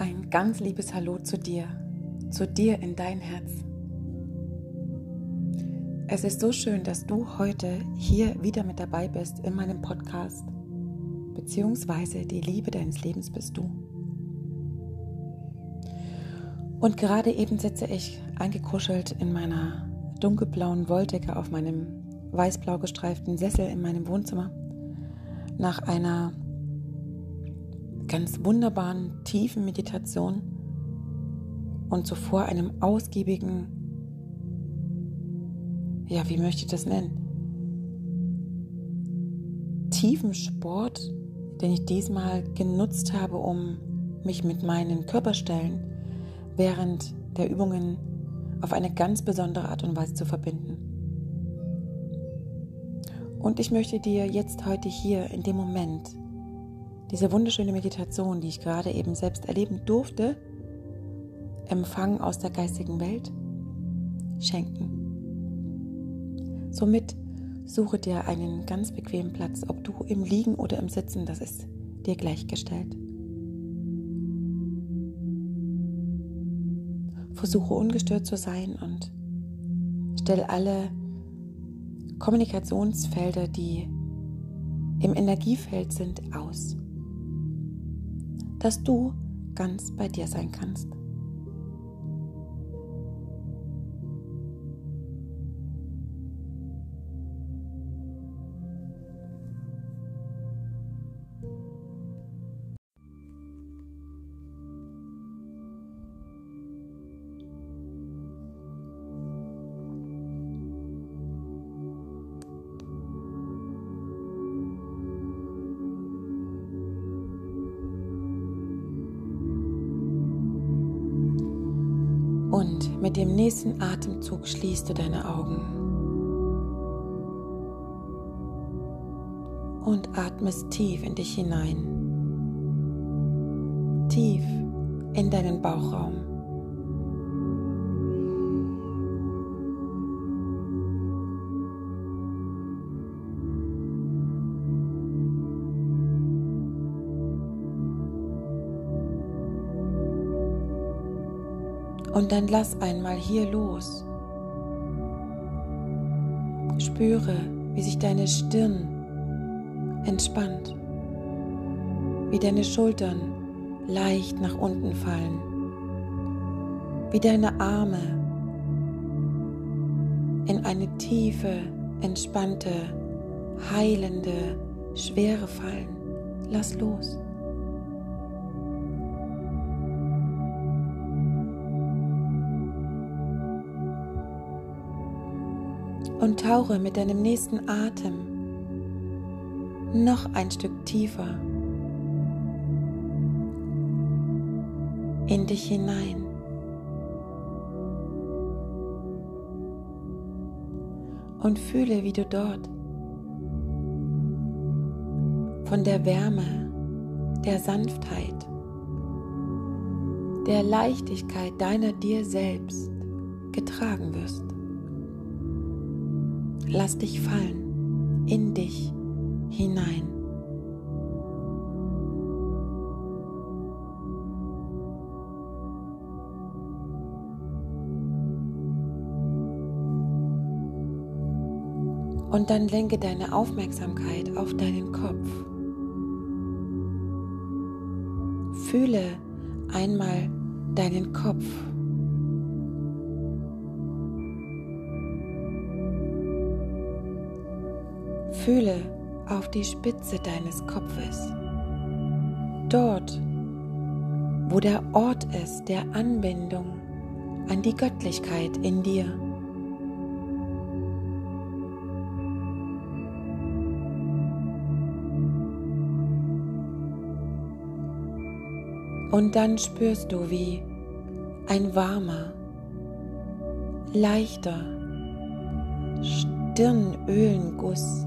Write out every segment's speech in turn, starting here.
Ein ganz liebes Hallo zu dir, zu dir in dein Herz. Es ist so schön, dass du heute hier wieder mit dabei bist in meinem Podcast, beziehungsweise die Liebe deines Lebens bist du. Und gerade eben sitze ich eingekuschelt in meiner dunkelblauen Wolldecke auf meinem weißblau gestreiften Sessel in meinem Wohnzimmer nach einer ganz wunderbaren, tiefen Meditation und zuvor einem ausgiebigen, ja, wie möchte ich das nennen? Tiefen Sport, den ich diesmal genutzt habe, um mich mit meinen Körperstellen während der Übungen auf eine ganz besondere Art und Weise zu verbinden. Und ich möchte dir jetzt heute hier in dem Moment diese wunderschöne Meditation, die ich gerade eben selbst erleben durfte, empfangen aus der geistigen Welt, schenken. Somit suche dir einen ganz bequemen Platz, ob du im Liegen oder im Sitzen, das ist dir gleichgestellt. Versuche ungestört zu sein und stell alle Kommunikationsfelder, die im Energiefeld sind, aus dass du ganz bei dir sein kannst. Und mit dem nächsten Atemzug schließt du deine Augen und atmest tief in dich hinein, tief in deinen Bauchraum. Und dann lass einmal hier los. Spüre, wie sich deine Stirn entspannt, wie deine Schultern leicht nach unten fallen, wie deine Arme in eine tiefe, entspannte, heilende Schwere fallen. Lass los. Und tauche mit deinem nächsten Atem noch ein Stück tiefer in dich hinein. Und fühle, wie du dort von der Wärme, der Sanftheit, der Leichtigkeit deiner dir selbst getragen wirst. Lass dich fallen in dich hinein. Und dann lenke deine Aufmerksamkeit auf deinen Kopf. Fühle einmal deinen Kopf Fühle auf die Spitze deines Kopfes. Dort, wo der Ort ist der Anbindung an die Göttlichkeit in dir. Und dann spürst du, wie ein warmer, leichter Stirnölenguss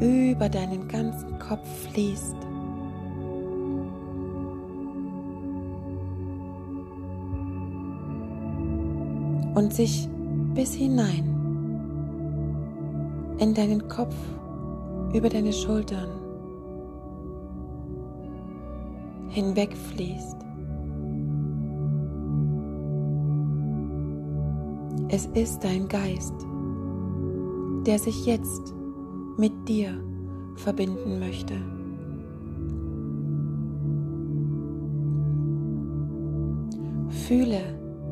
über deinen ganzen Kopf fließt. Und sich bis hinein in deinen Kopf, über deine Schultern hinwegfließt. Es ist dein Geist, der sich jetzt mit dir verbinden möchte. Fühle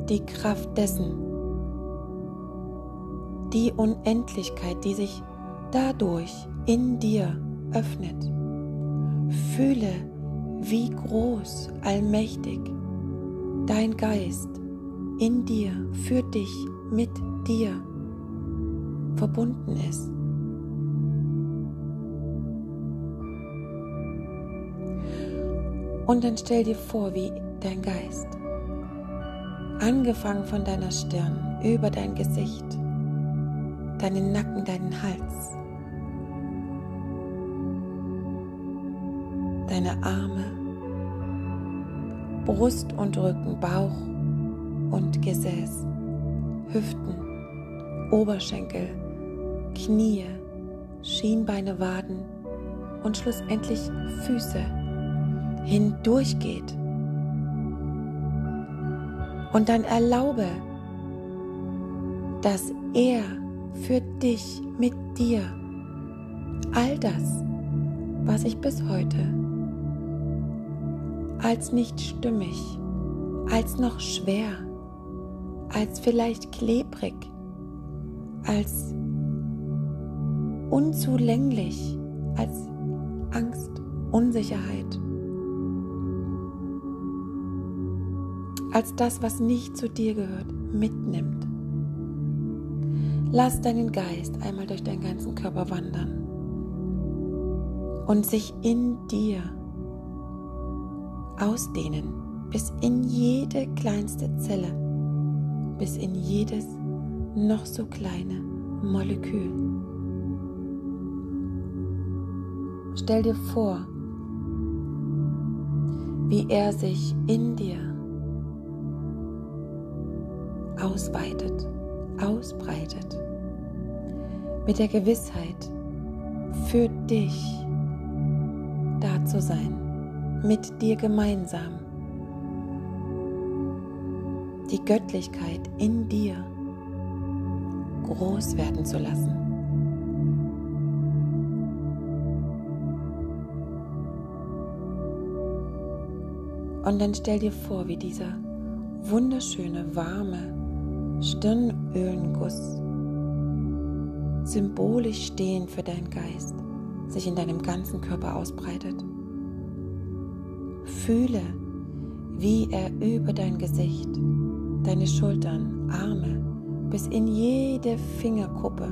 die Kraft dessen, die Unendlichkeit, die sich dadurch in dir öffnet. Fühle, wie groß, allmächtig dein Geist in dir, für dich, mit dir verbunden ist. Und dann stell dir vor, wie dein Geist, angefangen von deiner Stirn, über dein Gesicht, deinen Nacken, deinen Hals, deine Arme, Brust und Rücken, Bauch und Gesäß, Hüften, Oberschenkel, Knie, Schienbeine, Waden und schlussendlich Füße hindurchgeht. Und dann erlaube, dass er für dich, mit dir, all das, was ich bis heute als nicht stimmig, als noch schwer, als vielleicht klebrig, als unzulänglich, als Angst, Unsicherheit, als das, was nicht zu dir gehört, mitnimmt. Lass deinen Geist einmal durch deinen ganzen Körper wandern und sich in dir ausdehnen bis in jede kleinste Zelle, bis in jedes noch so kleine Molekül. Stell dir vor, wie er sich in dir ausweitet, ausbreitet, mit der Gewissheit, für dich da zu sein, mit dir gemeinsam die Göttlichkeit in dir groß werden zu lassen. Und dann stell dir vor, wie dieser wunderschöne, warme Stirnölenguss, symbolisch stehend für deinen Geist, sich in deinem ganzen Körper ausbreitet. Fühle, wie er über dein Gesicht, deine Schultern, Arme bis in jede Fingerkuppe,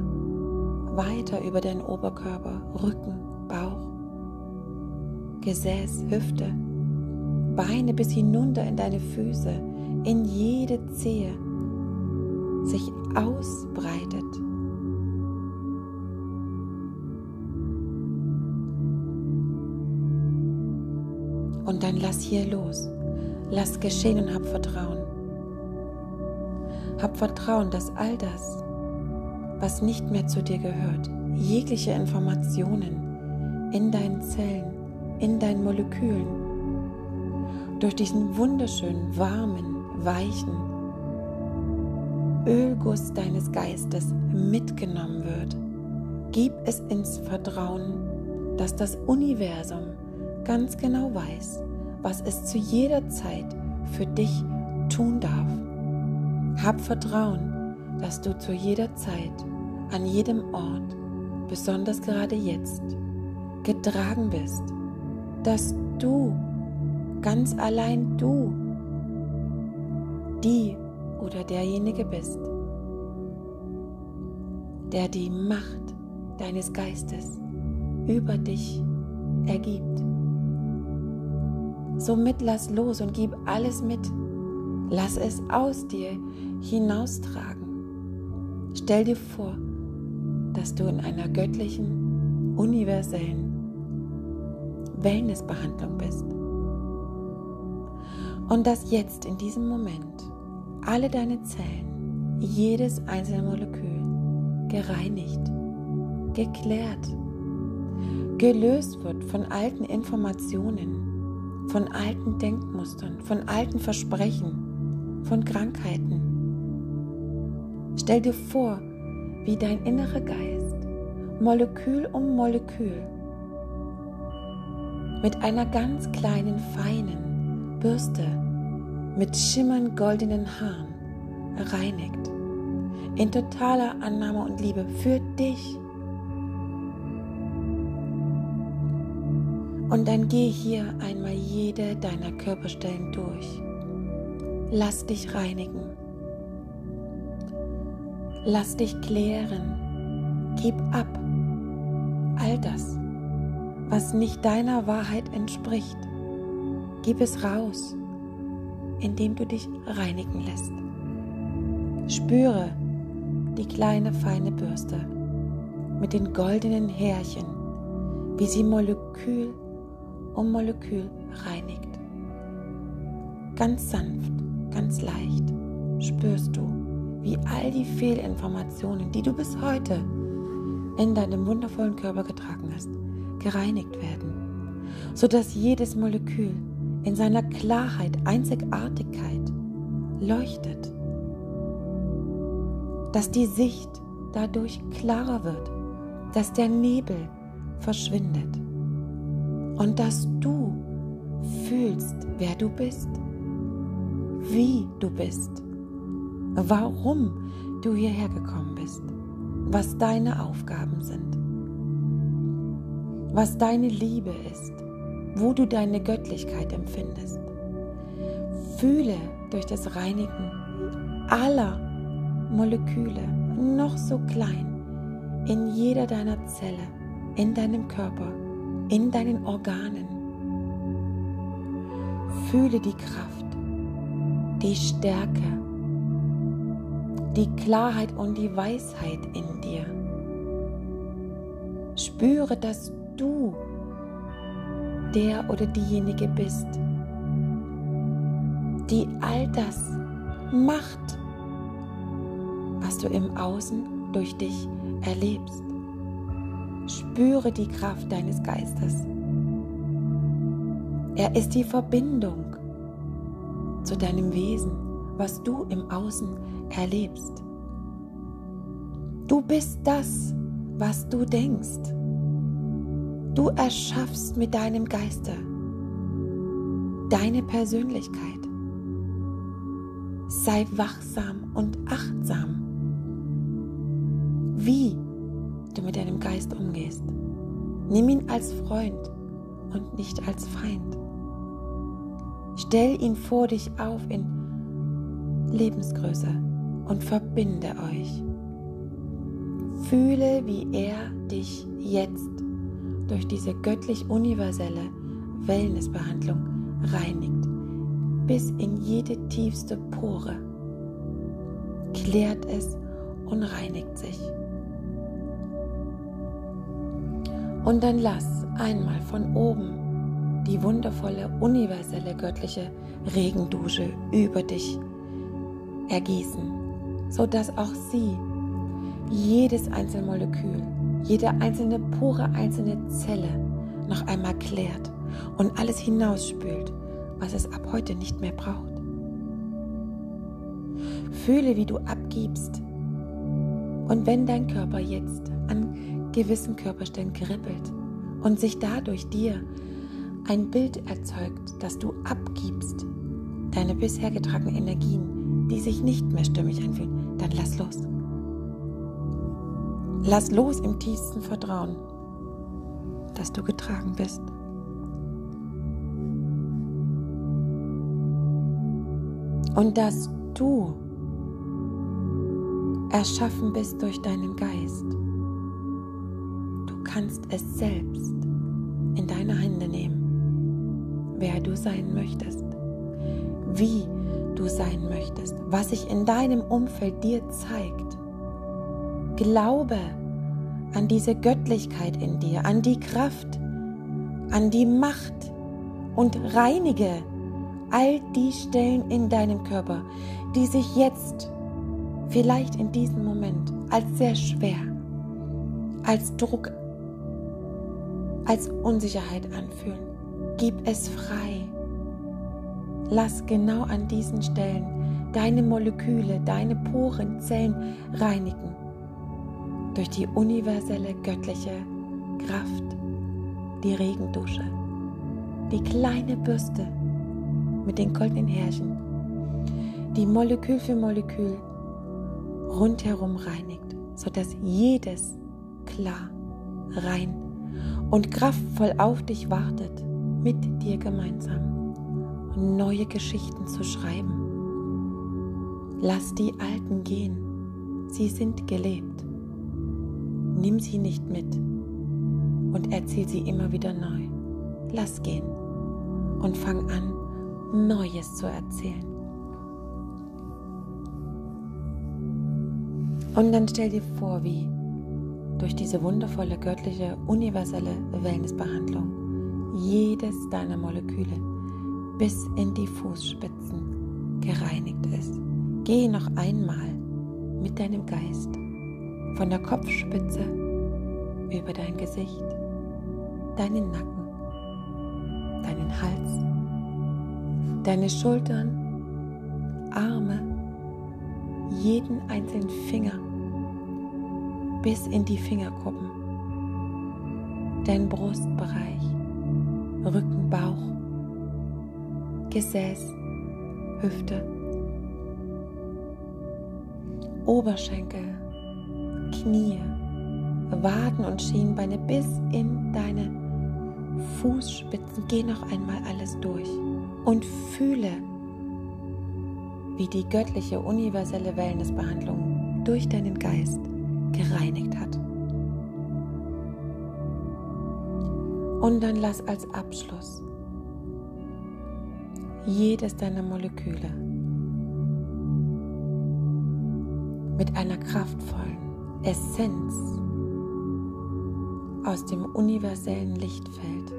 weiter über deinen Oberkörper, Rücken, Bauch, Gesäß, Hüfte, Beine bis hinunter in deine Füße, in jede Zehe sich ausbreitet. Und dann lass hier los. Lass geschehen und hab Vertrauen. Hab Vertrauen, dass all das, was nicht mehr zu dir gehört, jegliche Informationen in deinen Zellen, in deinen Molekülen, durch diesen wunderschönen, warmen, weichen Ölguss deines Geistes mitgenommen wird. Gib es ins Vertrauen, dass das Universum ganz genau weiß, was es zu jeder Zeit für dich tun darf. Hab Vertrauen, dass du zu jeder Zeit, an jedem Ort, besonders gerade jetzt, getragen bist, dass du, ganz allein du, die oder derjenige bist, der die Macht deines Geistes über dich ergibt. Somit lass los und gib alles mit. Lass es aus dir hinaustragen. Stell dir vor, dass du in einer göttlichen, universellen Wellnessbehandlung bist. Und dass jetzt in diesem Moment alle deine Zellen, jedes einzelne Molekül gereinigt, geklärt, gelöst wird von alten Informationen, von alten Denkmustern, von alten Versprechen, von Krankheiten, Stell dir vor, wie dein innerer Geist Molekül um Molekül mit einer ganz kleinen, feinen Bürste mit schimmernd goldenen Haaren reinigt. In totaler Annahme und Liebe für dich. Und dann geh hier einmal jede deiner Körperstellen durch. Lass dich reinigen. Lass dich klären. Gib ab all das, was nicht deiner Wahrheit entspricht. Gib es raus, indem du dich reinigen lässt. Spüre die kleine feine Bürste mit den goldenen Härchen, wie sie Molekül um Molekül reinigt. Ganz sanft, ganz leicht spürst du, wie all die Fehlinformationen, die du bis heute in deinem wundervollen Körper getragen hast, gereinigt werden, sodass jedes Molekül in seiner Klarheit, Einzigartigkeit leuchtet, dass die Sicht dadurch klarer wird, dass der Nebel verschwindet. Und dass du fühlst, wer du bist, wie du bist, warum du hierher gekommen bist, was deine Aufgaben sind, was deine Liebe ist, wo du deine Göttlichkeit empfindest. Fühle durch das Reinigen aller Moleküle, noch so klein, in jeder deiner Zelle, in deinem Körper, in deinen Organen. Fühle die Kraft, die Stärke, die Klarheit und die Weisheit in dir. Spüre, dass du der oder diejenige bist, die all das macht, was du im Außen durch dich erlebst. Spüre die Kraft deines Geistes. Er ist die Verbindung zu deinem Wesen, was du im Außen erlebst. Du bist das, was du denkst. Du erschaffst mit deinem Geiste deine Persönlichkeit. Sei wachsam und achtsam, wie du mit deinem Geist umgehst. Nimm ihn als Freund und nicht als Feind. Stell ihn vor dich auf in Lebensgröße und verbinde euch. Fühle, wie er dich jetzt durch diese göttlich-universelle Wellnessbehandlung reinigt, bis in jede tiefste Pore, klärt es und reinigt sich. Und dann lass einmal von oben die wundervolle, universelle, göttliche Regendusche über dich ergießen, sodass auch sie jedes einzelne Molekül, jede einzelne pure einzelne Zelle noch einmal klärt und alles hinausspült, was es ab heute nicht mehr braucht. Fühle, wie du abgibst. Und wenn dein Körper jetzt an gewissen Körperstellen kribbelt und sich dadurch dir ein Bild erzeugt, dass du abgibst, deine bisher getragenen Energien, die sich nicht mehr stimmig anfühlen, dann lass los. Lass los im tiefsten Vertrauen, dass du getragen bist. Und dass du erschaffen bist durch deinen Geist. Du kannst es selbst in deine Hände nehmen, wer du sein möchtest, wie du sein möchtest, was sich in deinem Umfeld dir zeigt. Glaube an diese Göttlichkeit in dir, an die Kraft, an die Macht und reinige all die Stellen in deinem Körper, die sich jetzt vielleicht in diesem Moment als sehr schwer, als Druck, als Unsicherheit anfühlen. Gib es frei. Lass genau an diesen Stellen deine Moleküle, deine Poren, Zellen reinigen durch die universelle göttliche Kraft, die Regendusche, die kleine Bürste mit den goldenen Härchen, die Molekül für Molekül rundherum reinigt, sodass jedes klar, rein und kraftvoll auf dich wartet, mit dir gemeinsam neue Geschichten zu schreiben. Lass die alten gehen, sie sind gelebt. Nimm sie nicht mit und erzähl sie immer wieder neu. Lass gehen und fang an, Neues zu erzählen. Und dann stell dir vor, wie durch diese wundervolle göttliche universelle Wellnessbehandlung jedes deiner Moleküle bis in die Fußspitzen gereinigt ist. Gehe noch einmal mit deinem Geist von der Kopfspitze über dein Gesicht, deinen Nacken, deinen Hals, deine Schultern, Arme, jeden einzelnen Finger bis in die Fingerkuppen, dein Brustbereich, Rücken, Bauch, Gesäß, Hüfte, Oberschenkel, Knie, Waden und Schienbeine bis in deine Fußspitzen. Geh noch einmal alles durch und fühle, wie die göttliche universelle Wellnessbehandlung durch deinen Geist gereinigt hat. Und dann lass als Abschluss jedes deiner Moleküle mit einer kraftvollen Essenz aus dem universellen Lichtfeld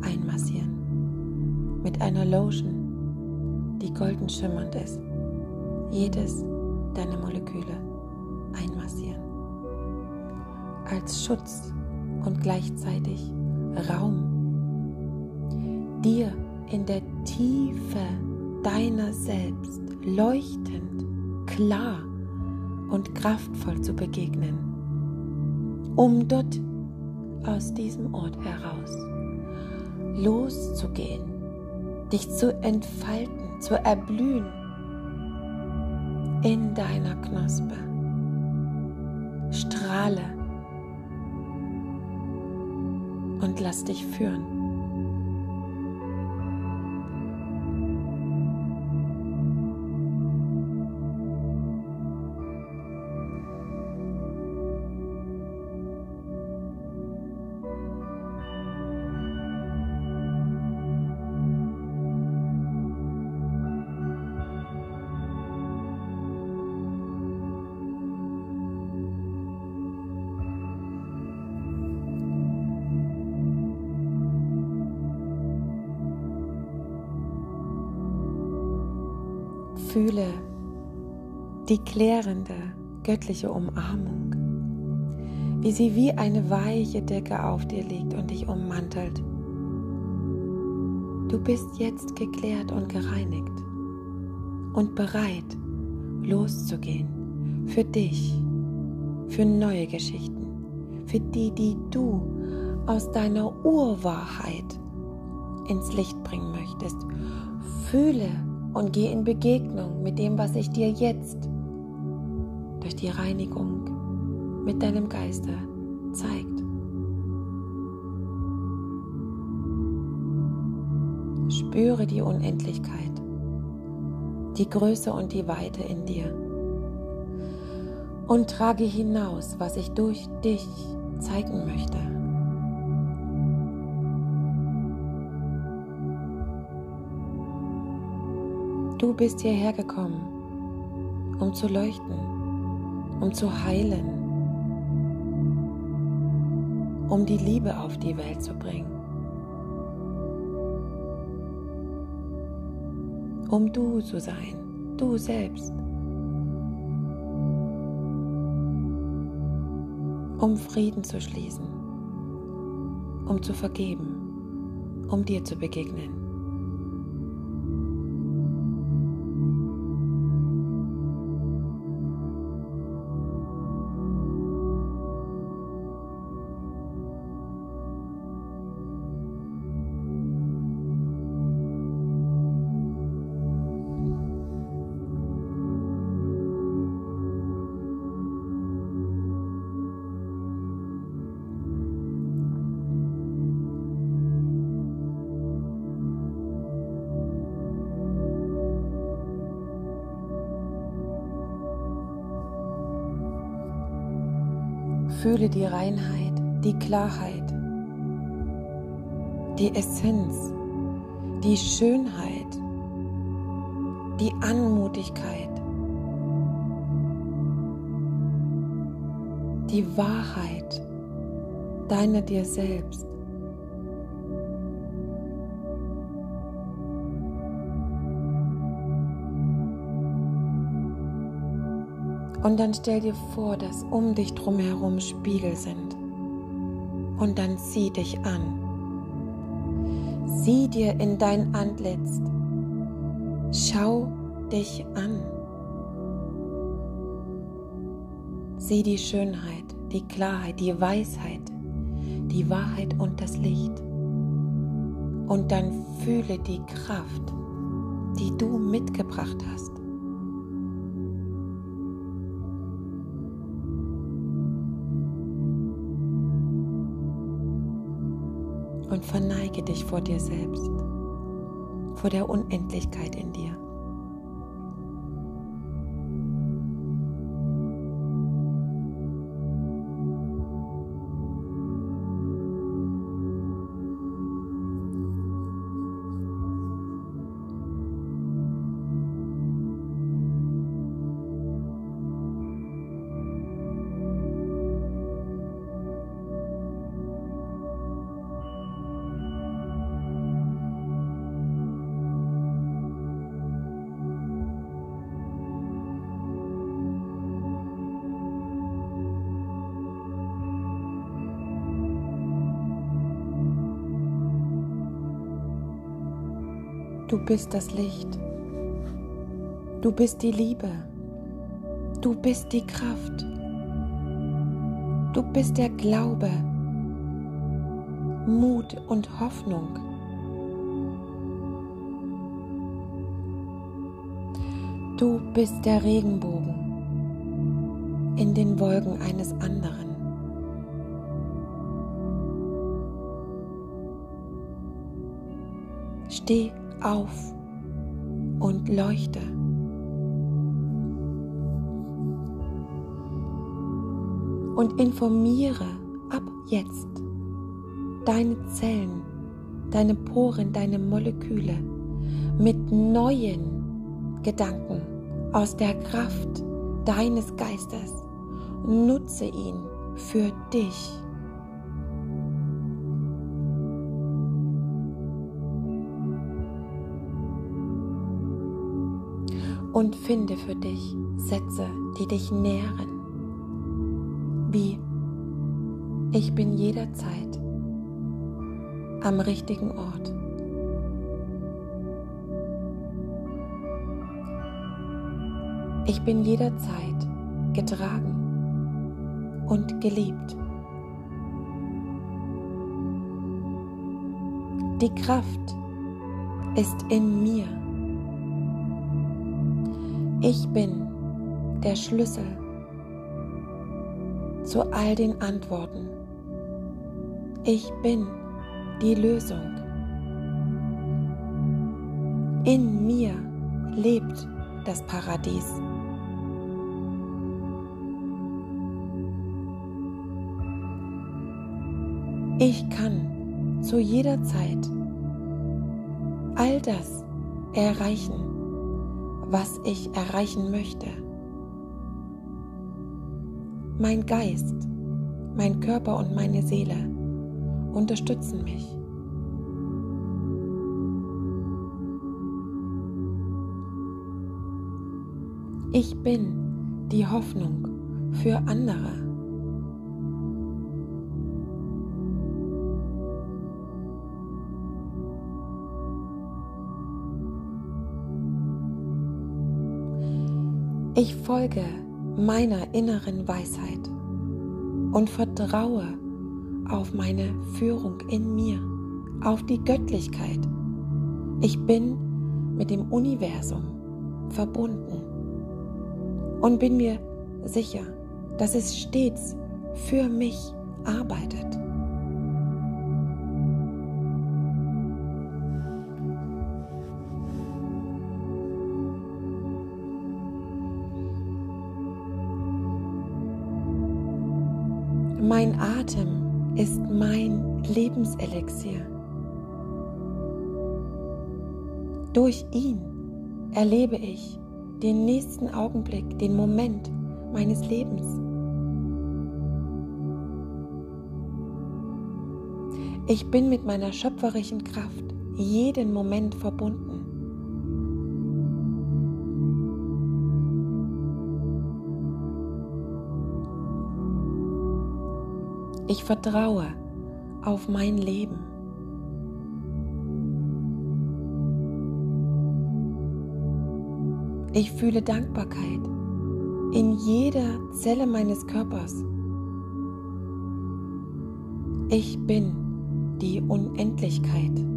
einmassieren. Mit einer Lotion, die golden schimmernd ist. Jedes deiner Moleküle einmassieren. Als Schutz und gleichzeitig Raum dir in der Tiefe deiner selbst leuchtend, klar und kraftvoll zu begegnen, um dort aus diesem Ort heraus loszugehen, dich zu entfalten, zu erblühen in deiner Knospe. Strahle und lass dich führen. Die klärende göttliche Umarmung, wie sie wie eine weiche Decke auf dir liegt und dich ummantelt. Du bist jetzt geklärt und gereinigt und bereit loszugehen für dich, für neue Geschichten, für die, die du aus deiner Urwahrheit ins Licht bringen möchtest. Fühle und geh in Begegnung mit dem, was sich dir jetzt durch die Reinigung mit deinem Geiste zeigt. Spüre die Unendlichkeit, die Größe und die Weite in dir und trage hinaus, was ich durch dich zeigen möchte. Du bist hierher gekommen, um zu leuchten, um zu heilen, um die Liebe auf die Welt zu bringen, um du zu sein, du selbst, um Frieden zu schließen, um zu vergeben, um dir zu begegnen. Fühle die Reinheit, die Klarheit, die Essenz, die Schönheit, die Anmutigkeit, die Wahrheit deiner dir selbst. Und dann stell dir vor, dass um dich drumherum Spiegel sind. Und dann sieh dich an. Sieh dir in dein Antlitz. Schau dich an. Sieh die Schönheit, die Klarheit, die Weisheit, die Wahrheit und das Licht. Und dann fühle die Kraft, die du mitgebracht hast. Und verneige dich vor dir selbst, vor der Unendlichkeit in dir. Du bist das Licht. Du bist die Liebe. Du bist die Kraft. Du bist der Glaube, Mut und Hoffnung. Du bist der Regenbogen in den Wolken eines anderen. Steh auf und leuchte. Und informiere ab jetzt deine Zellen, deine Poren, deine Moleküle mit neuen Gedanken aus der Kraft deines Geistes. Nutze ihn für dich. Und finde für dich Sätze, die dich nähren. Wie ich bin jederzeit am richtigen Ort. Ich bin jederzeit getragen und geliebt. Die Kraft ist in mir. Ich bin der Schlüssel zu all den Antworten. Ich bin die Lösung. In mir lebt das Paradies. Ich kann zu jeder Zeit all das erreichen, was ich erreichen möchte. Mein Geist, mein Körper und meine Seele unterstützen mich. Ich bin die Hoffnung für andere. Ich folge meiner inneren Weisheit und vertraue auf meine Führung in mir, auf die Göttlichkeit. Ich bin mit dem Universum verbunden und bin mir sicher, dass es stets für mich arbeitet. Lebenselixier. Durch ihn erlebe ich den nächsten Augenblick, den Moment meines Lebens. Ich bin mit meiner schöpferischen Kraft jeden Moment verbunden. Ich vertraue auf mein Leben. Ich fühle Dankbarkeit in jeder Zelle meines Körpers. Ich bin die Unendlichkeit.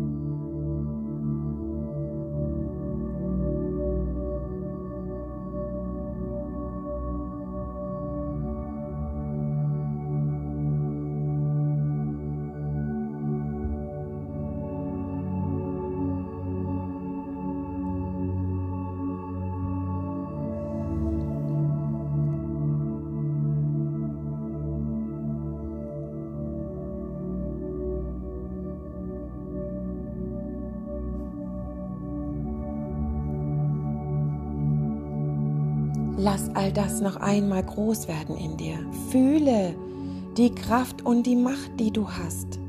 Lass all das noch einmal groß werden in dir. Fühle die Kraft und die Macht, die du hast.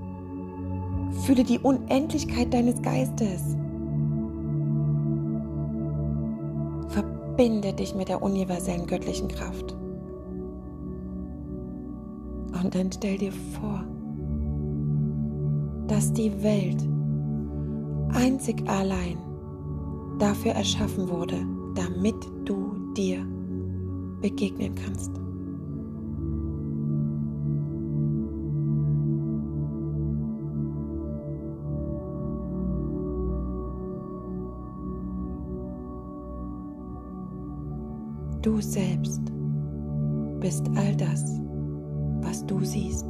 Fühle die Unendlichkeit deines Geistes. Verbinde dich mit der universellen göttlichen Kraft. Und dann stell dir vor, dass die Welt einzig allein dafür erschaffen wurde, damit du dir begegnen kannst. Du selbst bist all das, was du siehst.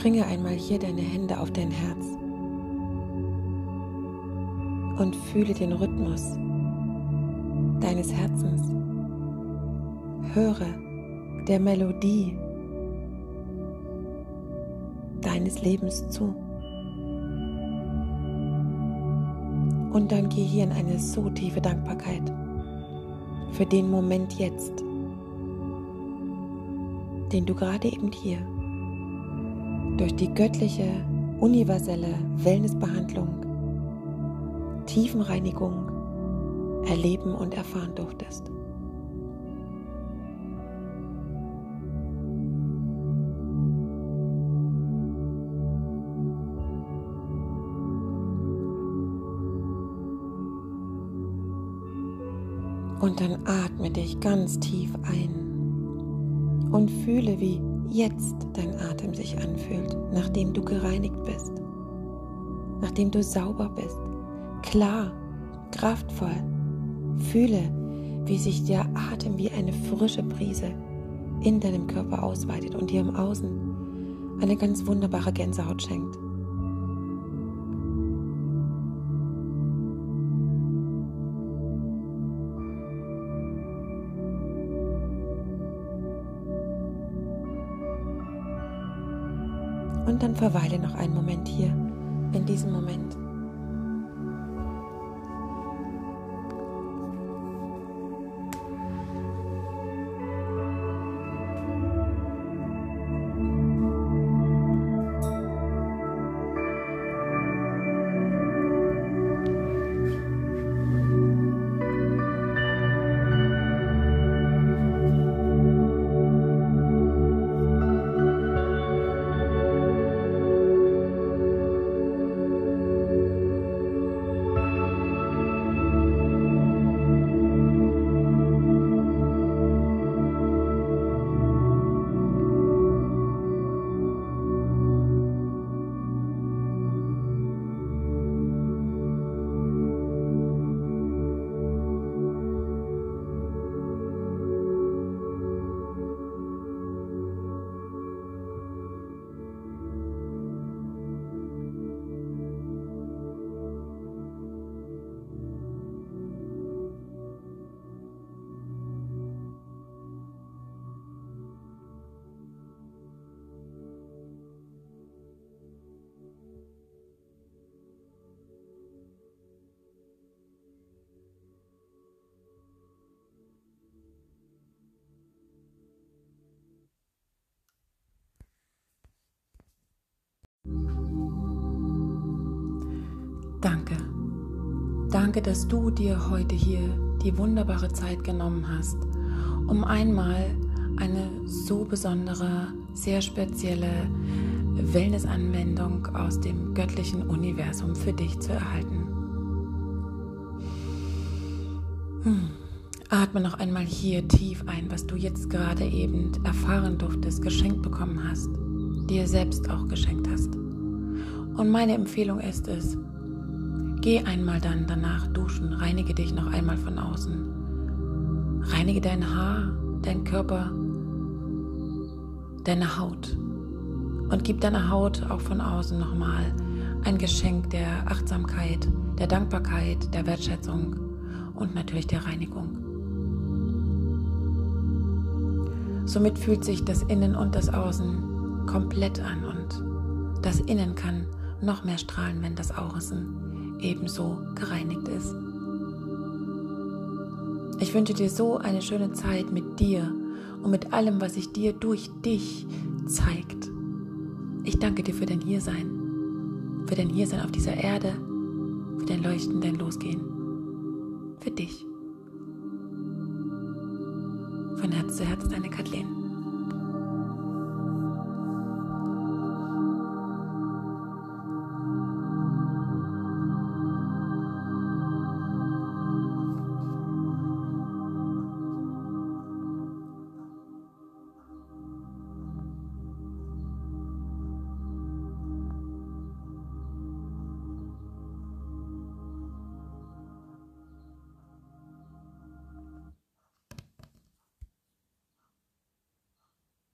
Bringe einmal hier deine Hände auf dein Herz und fühle den Rhythmus deines Herzens. Höre der Melodie deines Lebens zu. Und dann geh hier in eine so tiefe Dankbarkeit für den Moment jetzt, den du gerade eben hier durch die göttliche, universelle Wellnessbehandlung, Tiefenreinigung erleben und erfahren durftest. Und dann atme dich ganz tief ein und fühle, wie jetzt dein Atem sich anfühlt, nachdem du gereinigt bist, nachdem du sauber bist, klar, kraftvoll. Fühle, wie sich der Atem wie eine frische Brise in deinem Körper ausweitet und dir im Außen eine ganz wunderbare Gänsehaut schenkt. Dann verweile noch einen Moment hier, in diesem Moment. Danke. Danke, dass du dir heute hier die wunderbare Zeit genommen hast, um einmal eine so besondere, sehr spezielle Wellness-Anwendung aus dem göttlichen Universum für dich zu erhalten. Hm. Atme noch einmal hier tief ein, was du jetzt gerade eben erfahren durftest, geschenkt bekommen hast, dir selbst auch geschenkt hast. Und meine Empfehlung ist es, geh einmal dann danach duschen, reinige dich noch einmal von außen. Reinige dein Haar, dein Körper, deine Haut und gib deiner Haut auch von außen nochmal ein Geschenk der Achtsamkeit, der Dankbarkeit, der Wertschätzung und natürlich der Reinigung. Somit fühlt sich das Innen und das Außen komplett an und das Innen kann noch mehr strahlen, wenn das Außen ebenso gereinigt ist. Ich wünsche dir so eine schöne Zeit mit dir und mit allem, was sich dir durch dich zeigt. Ich danke dir für dein Hiersein, für dein Hiersein auf dieser Erde, für dein Leuchten, dein Losgehen, für dich. Von Herz zu Herz, deine Kathleen.